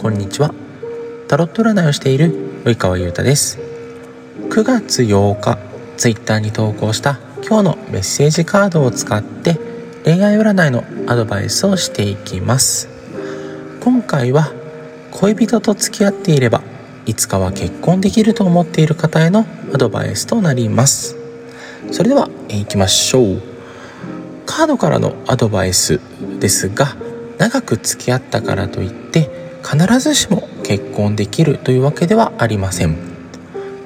こんにちは。タロット占いをしている及川優太です。9月8日ツイッターに投稿した今日のメッセージカードを使って恋愛占いのアドバイスをしていきます。今回は恋人と付き合っていればいつかは結婚できると思っている方へのアドバイスとなります。それでは行きましょう。カードからのアドバイスですが長く付き合ったからといって必ずしも結婚できるというわけではありません。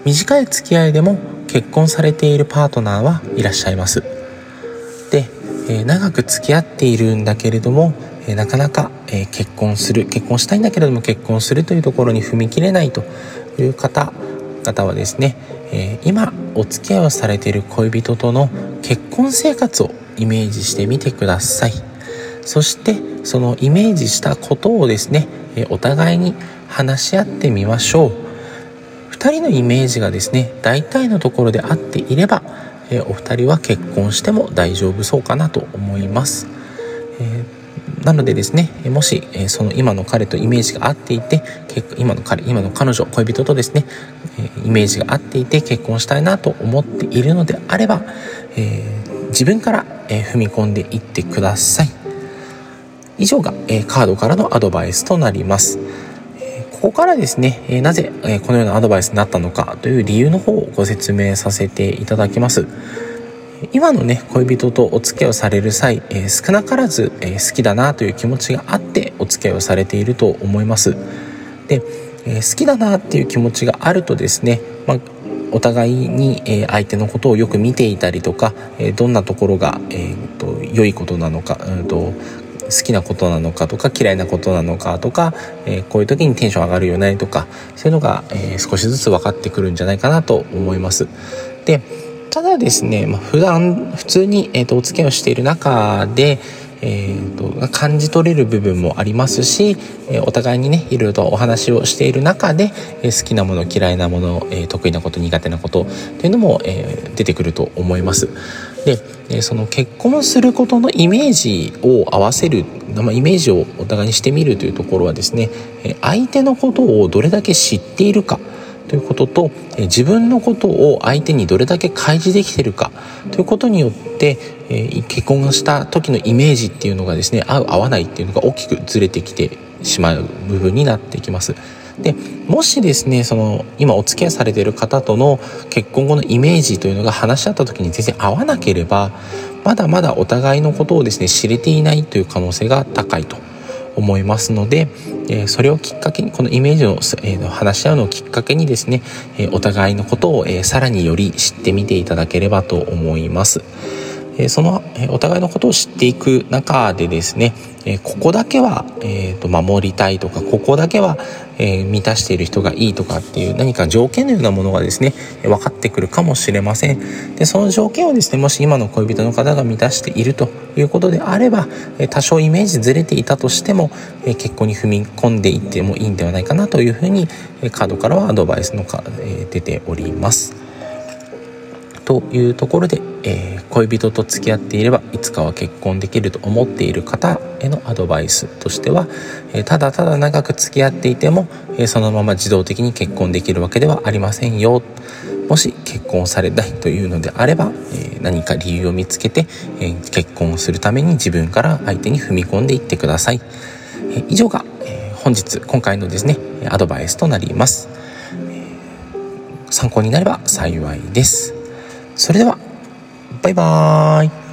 短い付き合いでも結婚されているパートナーはいらっしゃいます。で、えー、長く付き合っているんだけれども、えー、なかなか、えー、結婚する結婚したいんだけれども結婚するというところに踏み切れないという方々はですね、え今お付き合いをされている恋人との結婚生活をイメージしてみてください。そしてそのイメージしたことをですねお互いに話し合ってみましょう。2人のイメージがですね大体のところで合っていればお二人は結婚しても大丈夫そうかなと思います、え、なのでですねもしその今の彼とイメージが合っていて今の彼今の彼女恋人とですねイメージが合っていて結婚したいなと思っているのであれば、え、自分から踏み込んでいってください。以上が、えー、カードからのアドバイスとなります。えー、ここからですね、えー、なぜ、えこのようなアドバイスになったのかという理由の方をご説明させていただきます。今のね恋人とお付き合いをされる際、え少なからず、え好きだなという気持ちがあってお付き合いをされていると思います。で、え好きだなっていう気持ちがあるとですね、まあお互いに、え相手のことをよく見ていたりとか、えどんなところが、えーと、良いことなのか、うんと好きなことなのかとか嫌いなことなのかとか、えー、こういう時にテンション上がるよねとかそういうのが、えー、少しずつ分かってくるんじゃないかなと思います。でただですね、まあ、普段普通に、えーと、お付き合いをしている中で、えーと、感じ取れる部分もありますし、えお互いにねいろいろとお話をしている中で、え好きなもの嫌いなもの、え得意なこと苦手なことっていうのも、え出てくると思います。でその結婚することのイメージを合わせる、まあ、イメージをお互いにしてみるというところはですね相手のことをどれだけ知っているかということと自分のことを相手にどれだけ開示できてるかということによって結婚した時のイメージっていうのがですね合う合わないっていうのが大きくずれてきてしまう部分になってきます。でもしですねその今お付き合いされている方との結婚後のイメージというのが話し合った時に全然合わなければまだまだお互いのことをですね知れていないという可能性が高いと思いますので、えそれをきっかけにこのイメージを、え話し合うのをきっかけにですね、えお互いのことを、えさらにより知ってみていただければと思います。えその、えお互いのことを知っていく中でですね、えここだけは、えー、と守りたいとかここだけは、え、満たしている人がいいとかっていう何か条件のようなものがですね分かってくるかもしれませんでその条件をですねもし今の恋人の方が満たしているということであれば、え多少イメージずれていたとしても、え結婚に踏み込んでいってもいいんではないかなというふうに、えカードからはアドバイスのか、え出ております。というところで、えー、恋人と付き合っていればいつかは結婚できると思っている方へのアドバイスとしては、えー、ただただ長く付き合っていても、えー、そのまま自動的に結婚できるわけではありませんよ。もし結婚されたいというのであれば、え何か理由を見つけて、え結婚をするために自分から相手に踏み込んでいってください、え以上が、え本日今回のですねアドバイスとなります。参考になれば幸いです。それではバイバーイ。